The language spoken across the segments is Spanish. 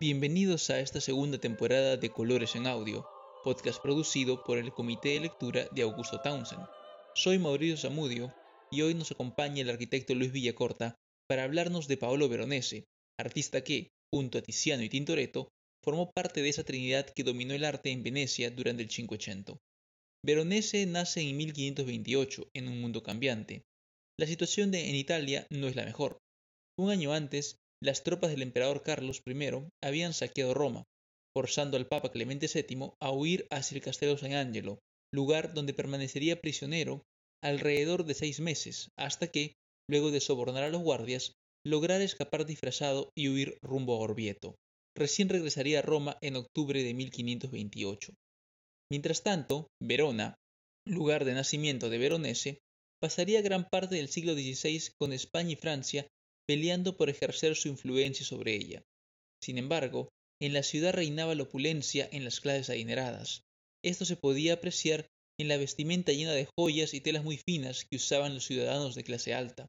Bienvenidos a esta segunda temporada de Colores en Audio, podcast producido por el Comité de Lectura de Augusto Townsend. Soy Mauricio Zamudio y hoy nos acompaña el arquitecto Luis Villacorta para hablarnos de Paolo Veronese, artista que, junto a Tiziano y Tintoretto, formó parte de esa trinidad que dominó el arte en Venecia durante el Cinquecento. Veronese nace en 1528 en un mundo cambiante. La situación en Italia no es la mejor. Un año antes, las tropas del emperador Carlos I habían saqueado Roma, forzando al Papa Clemente VII a huir hacia el Castello San Angelo, lugar donde permanecería prisionero alrededor de seis meses, hasta que, luego de sobornar a los guardias, lograra escapar disfrazado y huir rumbo a Orvieto. Recién regresaría a Roma en octubre de 1528. Mientras tanto, Verona, lugar de nacimiento de Veronese, pasaría gran parte del siglo XVI con España y Francia peleando por ejercer su influencia sobre ella. Sin embargo, en la ciudad reinaba la opulencia en las clases adineradas. Esto se podía apreciar en la vestimenta llena de joyas y telas muy finas que usaban los ciudadanos de clase alta.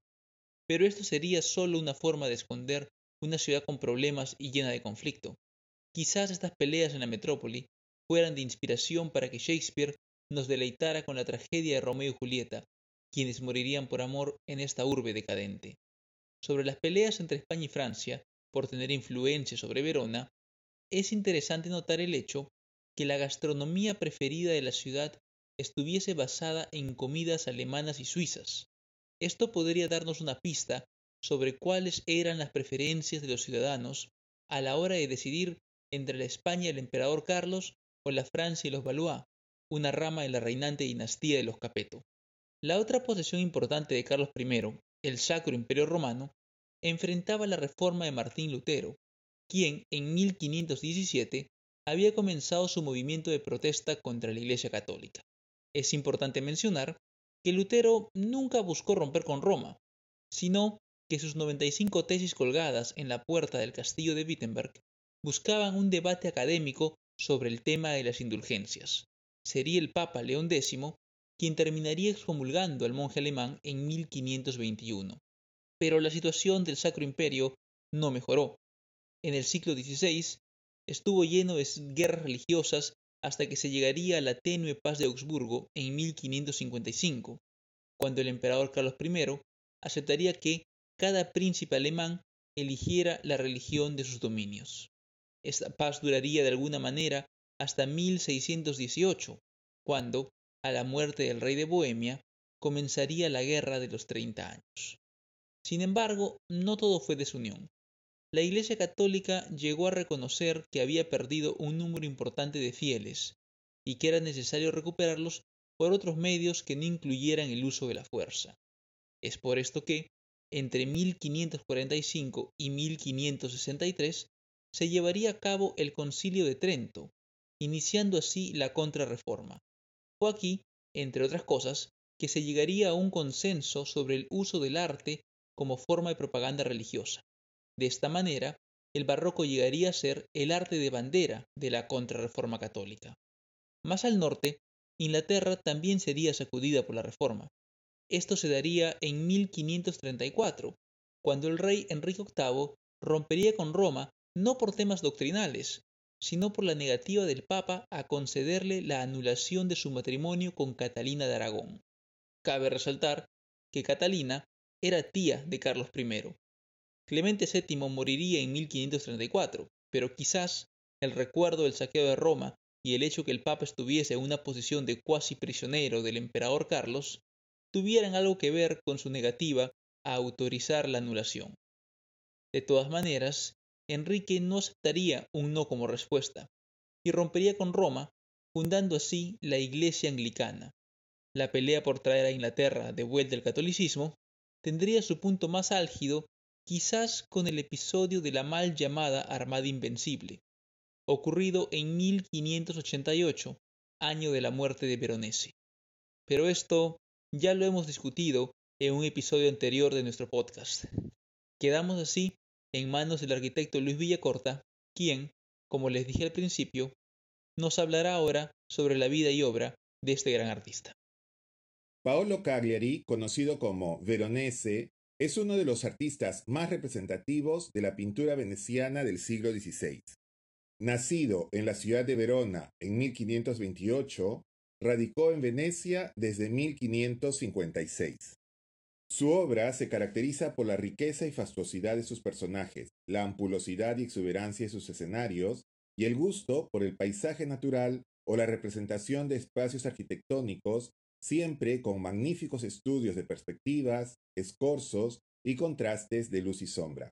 Pero esto sería solo una forma de esconder una ciudad con problemas y llena de conflicto. Quizás estas peleas en la metrópoli fueran de inspiración para que Shakespeare nos deleitara con la tragedia de Romeo y Julieta, quienes morirían por amor en esta urbe decadente. Sobre las peleas entre España y Francia, por tener influencia sobre Verona, es interesante notar el hecho que la gastronomía preferida de la ciudad estuviese basada en comidas alemanas y suizas. Esto podría darnos una pista sobre cuáles eran las preferencias de los ciudadanos a la hora de decidir entre la España del emperador Carlos o la Francia y los Valois, una rama de la reinante dinastía de los Capeto. La otra posesión importante de Carlos I, el Sacro Imperio Romano, enfrentaba la reforma de Martín Lutero, quien en 1517 había comenzado su movimiento de protesta contra la Iglesia Católica. Es importante mencionar que Lutero nunca buscó romper con Roma, sino que sus 95 tesis colgadas en la puerta del castillo de Wittenberg buscaban un debate académico sobre el tema de las indulgencias. Sería el Papa León X quien terminaría excomulgando al monje alemán en 1521. Pero la situación del Sacro Imperio no mejoró. En el siglo XVI estuvo lleno de guerras religiosas hasta que se llegaría a la tenue paz de Augsburgo en 1555, cuando el emperador Carlos I aceptaría que cada príncipe alemán eligiera la religión de sus dominios. Esta paz duraría de alguna manera hasta 1618, cuando, a la muerte del rey de Bohemia, comenzaría la Guerra de los Treinta Años. Sin embargo, no todo fue desunión. La Iglesia Católica llegó a reconocer que había perdido un número importante de fieles y que era necesario recuperarlos por otros medios que no incluyeran el uso de la fuerza. Es por esto que, entre 1545 y 1563, se llevaría a cabo el Concilio de Trento, iniciando así la contrarreforma. Fue aquí, entre otras cosas, que se llegaría a un consenso sobre el uso del arte como forma de propaganda religiosa. De esta manera, el barroco llegaría a ser el arte de bandera de la contrarreforma católica. Más al norte, Inglaterra también sería sacudida por la reforma. Esto se daría en 1534, cuando el rey Enrique VIII rompería con Roma no por temas doctrinales, sino por la negativa del Papa a concederle la anulación de su matrimonio con Catalina de Aragón. Cabe resaltar que Catalina era tía de Carlos I. Clemente VII moriría en 1534, pero quizás el recuerdo del saqueo de Roma y el hecho que el Papa estuviese en una posición de cuasi prisionero del emperador Carlos tuvieran algo que ver con su negativa a autorizar la anulación. De todas maneras, Enrique no aceptaría un no como respuesta y rompería con Roma, fundando así la Iglesia Anglicana. La pelea por traer a Inglaterra de vuelta al catolicismo tendría su punto más álgido quizás con el episodio de la mal llamada Armada Invencible, ocurrido en 1588, año de la muerte de Veronese. Pero esto ya lo hemos discutido en un episodio anterior de nuestro podcast. Quedamos así en manos del arquitecto Luis Villacorta, quien, como les dije al principio, nos hablará ahora sobre la vida y obra de este gran artista. Paolo Cagliari, conocido como Veronese, es uno de los artistas más representativos de la pintura veneciana del siglo XVI. nacido en la ciudad de Verona en 1528, radicó en Venecia desde 1556. Su obra se caracteriza por la riqueza y fastuosidad de sus personajes, la ampulosidad y exuberancia de sus escenarios, y el gusto por el paisaje natural o la representación de espacios arquitectónicos, siempre con magníficos estudios de perspectivas, escorzos y contrastes de luz y sombra.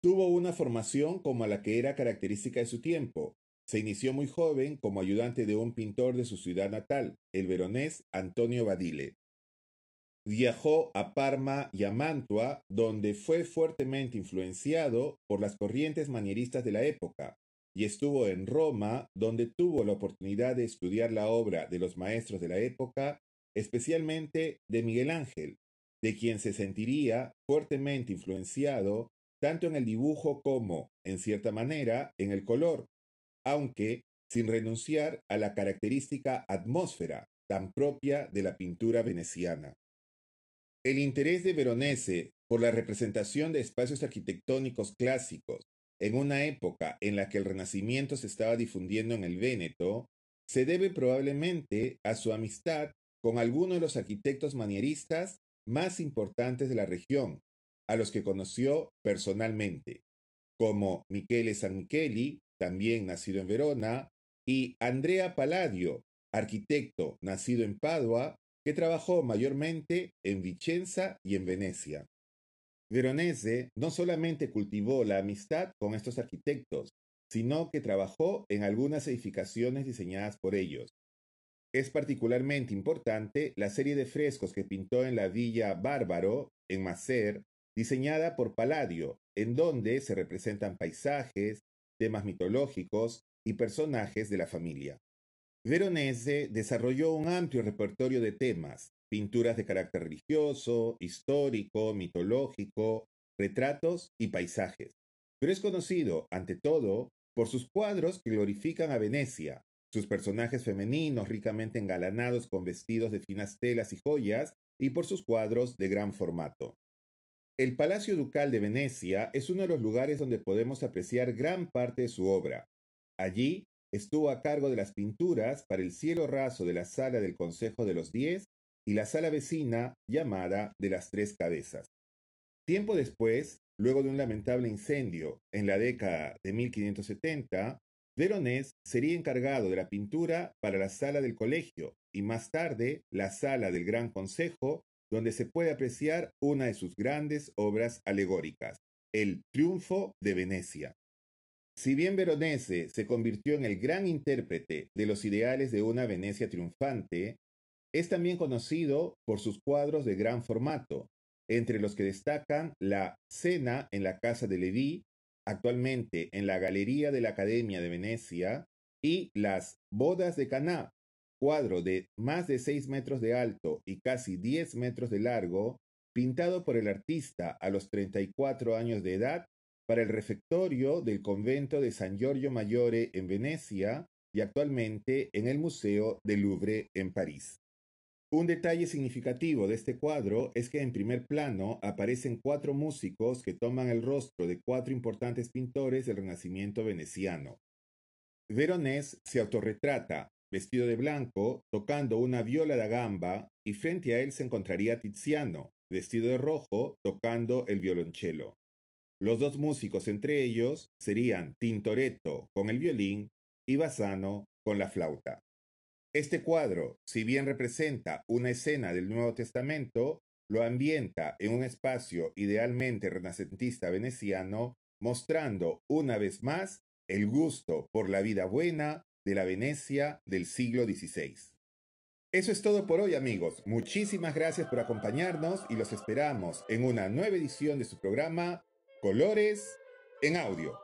Tuvo una formación como la que era característica de su tiempo. Se inició muy joven como ayudante de un pintor de su ciudad natal, el veronés Antonio Badile. Viajó a Parma y a Mantua, donde fue fuertemente influenciado por las corrientes manieristas de la época, y estuvo en Roma, donde tuvo la oportunidad de estudiar la obra de los maestros de la época, especialmente de Miguel Ángel, de quien se sentiría fuertemente influenciado tanto en el dibujo como, en cierta manera, en el color, aunque sin renunciar a la característica atmósfera tan propia de la pintura veneciana. El interés de Veronese por la representación de espacios arquitectónicos clásicos en una época en la que el Renacimiento se estaba difundiendo en el Véneto se debe probablemente a su amistad con algunos de los arquitectos manieristas más importantes de la región, a los que conoció personalmente, como Michele San Micheli, también nacido en Verona, y Andrea Palladio, arquitecto nacido en Padua, que trabajó mayormente en Vicenza y en Venecia. Veronese no solamente cultivó la amistad con estos arquitectos, sino que trabajó en algunas edificaciones diseñadas por ellos. Es particularmente importante la serie de frescos que pintó en la Villa Bárbaro, en Macer, diseñada por Palladio, en donde se representan paisajes, temas mitológicos y personajes de la familia. Veronese desarrolló un amplio repertorio de temas, pinturas de carácter religioso, histórico, mitológico, retratos y paisajes. Pero es conocido, ante todo, por sus cuadros que glorifican a Venecia, sus personajes femeninos ricamente engalanados con vestidos de finas telas y joyas, y por sus cuadros de gran formato. El Palacio Ducal de Venecia es uno de los lugares donde podemos apreciar gran parte de su obra. Allí Estuvo a cargo de las pinturas para el cielo raso de la sala del Consejo de los Diez y la sala vecina llamada de las Tres Cabezas. Tiempo después, luego de un lamentable incendio en la década de 1570, Veronés sería encargado de la pintura para la sala del colegio y más tarde la sala del Gran Consejo, donde se puede apreciar una de sus grandes obras alegóricas, el Triunfo de Venecia. Si bien Veronese se convirtió en el gran intérprete de los ideales de una Venecia triunfante, es también conocido por sus cuadros de gran formato, entre los que destacan la Cena en la Casa de Leví, actualmente en la Galería de la Academia de Venecia, y las Bodas de Caná, cuadro de más de 6 metros de alto y casi 10 metros de largo, pintado por el artista a los 34 años de edad para el refectorio del convento de San Giorgio Maggiore en Venecia y actualmente en el Museo del Louvre en París. Un detalle significativo de este cuadro es que en primer plano aparecen cuatro músicos que toman el rostro de cuatro importantes pintores del Renacimiento veneciano. Veronés se autorretrata, vestido de blanco, tocando una viola da gamba, y frente a él se encontraría Tiziano, vestido de rojo, tocando el violonchelo. Los dos músicos entre ellos serían Tintoretto con el violín y Bassano con la flauta. Este cuadro, si bien representa una escena del Nuevo Testamento, lo ambienta en un espacio idealmente renacentista veneciano, mostrando una vez más el gusto por la vida buena de la Venecia del siglo XVI. Eso es todo por hoy amigos. Muchísimas gracias por acompañarnos y los esperamos en una nueva edición de su programa colores en audio.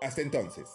Hasta entonces.